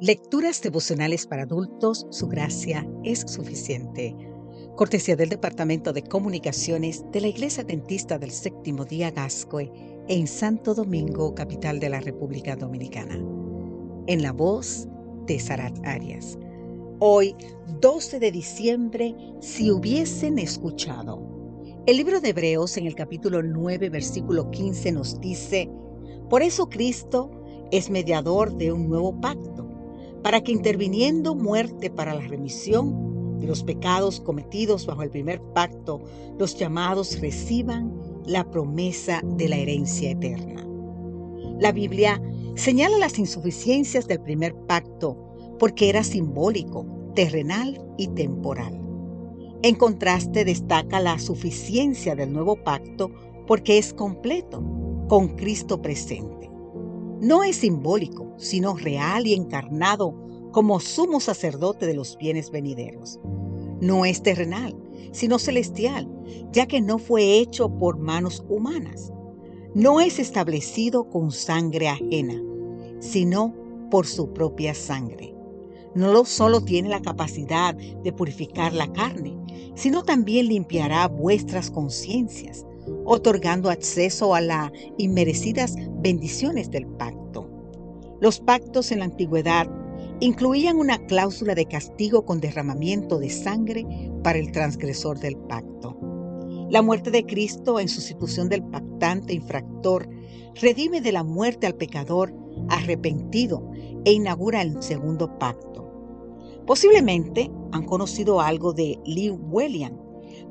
Lecturas devocionales para adultos, su gracia es suficiente. Cortesía del Departamento de Comunicaciones de la Iglesia Dentista del Séptimo Día Gascoe en Santo Domingo, capital de la República Dominicana. En la voz de Sarat Arias. Hoy, 12 de diciembre, si hubiesen escuchado. El libro de Hebreos en el capítulo 9, versículo 15 nos dice, Por eso Cristo es mediador de un nuevo pacto para que interviniendo muerte para la remisión de los pecados cometidos bajo el primer pacto, los llamados reciban la promesa de la herencia eterna. La Biblia señala las insuficiencias del primer pacto porque era simbólico, terrenal y temporal. En contraste destaca la suficiencia del nuevo pacto porque es completo, con Cristo presente. No es simbólico, sino real y encarnado como sumo sacerdote de los bienes venideros. No es terrenal, sino celestial, ya que no fue hecho por manos humanas. No es establecido con sangre ajena, sino por su propia sangre. No solo tiene la capacidad de purificar la carne, sino también limpiará vuestras conciencias, otorgando acceso a las inmerecidas bendiciones del pacto. Los pactos en la antigüedad incluían una cláusula de castigo con derramamiento de sangre para el transgresor del pacto. La muerte de Cristo en sustitución del pactante infractor redime de la muerte al pecador arrepentido e inaugura el segundo pacto. Posiblemente han conocido algo de Lee William,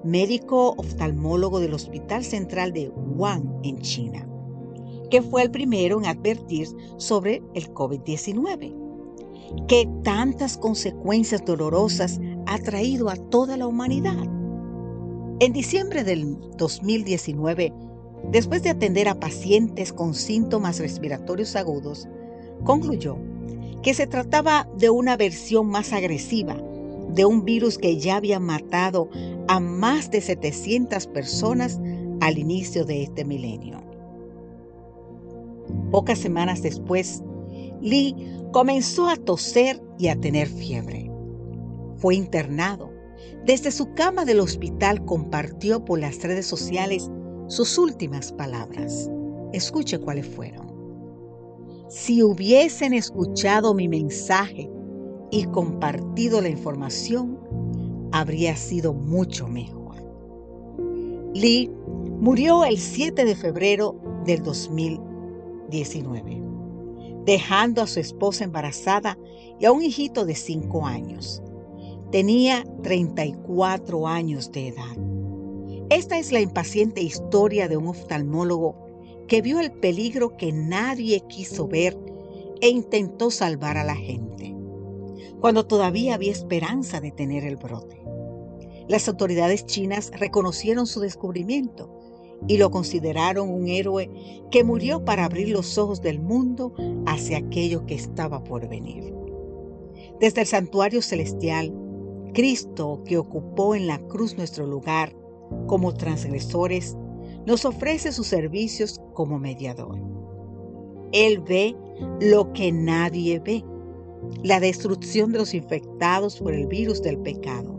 médico oftalmólogo del Hospital Central de Wuhan en China que fue el primero en advertir sobre el COVID-19, que tantas consecuencias dolorosas ha traído a toda la humanidad. En diciembre del 2019, después de atender a pacientes con síntomas respiratorios agudos, concluyó que se trataba de una versión más agresiva de un virus que ya había matado a más de 700 personas al inicio de este milenio. Pocas semanas después, Lee comenzó a toser y a tener fiebre. Fue internado. Desde su cama del hospital compartió por las redes sociales sus últimas palabras. Escuche cuáles fueron. Si hubiesen escuchado mi mensaje y compartido la información, habría sido mucho mejor. Lee murió el 7 de febrero del 2000 19, dejando a su esposa embarazada y a un hijito de 5 años. Tenía 34 años de edad. Esta es la impaciente historia de un oftalmólogo que vio el peligro que nadie quiso ver e intentó salvar a la gente, cuando todavía había esperanza de tener el brote. Las autoridades chinas reconocieron su descubrimiento y lo consideraron un héroe que murió para abrir los ojos del mundo hacia aquello que estaba por venir. Desde el santuario celestial, Cristo, que ocupó en la cruz nuestro lugar como transgresores, nos ofrece sus servicios como mediador. Él ve lo que nadie ve, la destrucción de los infectados por el virus del pecado,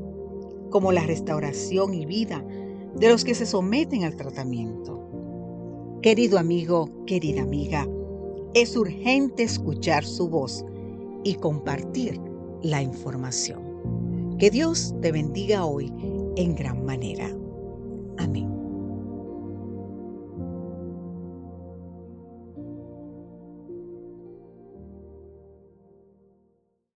como la restauración y vida de los que se someten al tratamiento. Querido amigo, querida amiga, es urgente escuchar su voz y compartir la información. Que Dios te bendiga hoy en gran manera. Amén.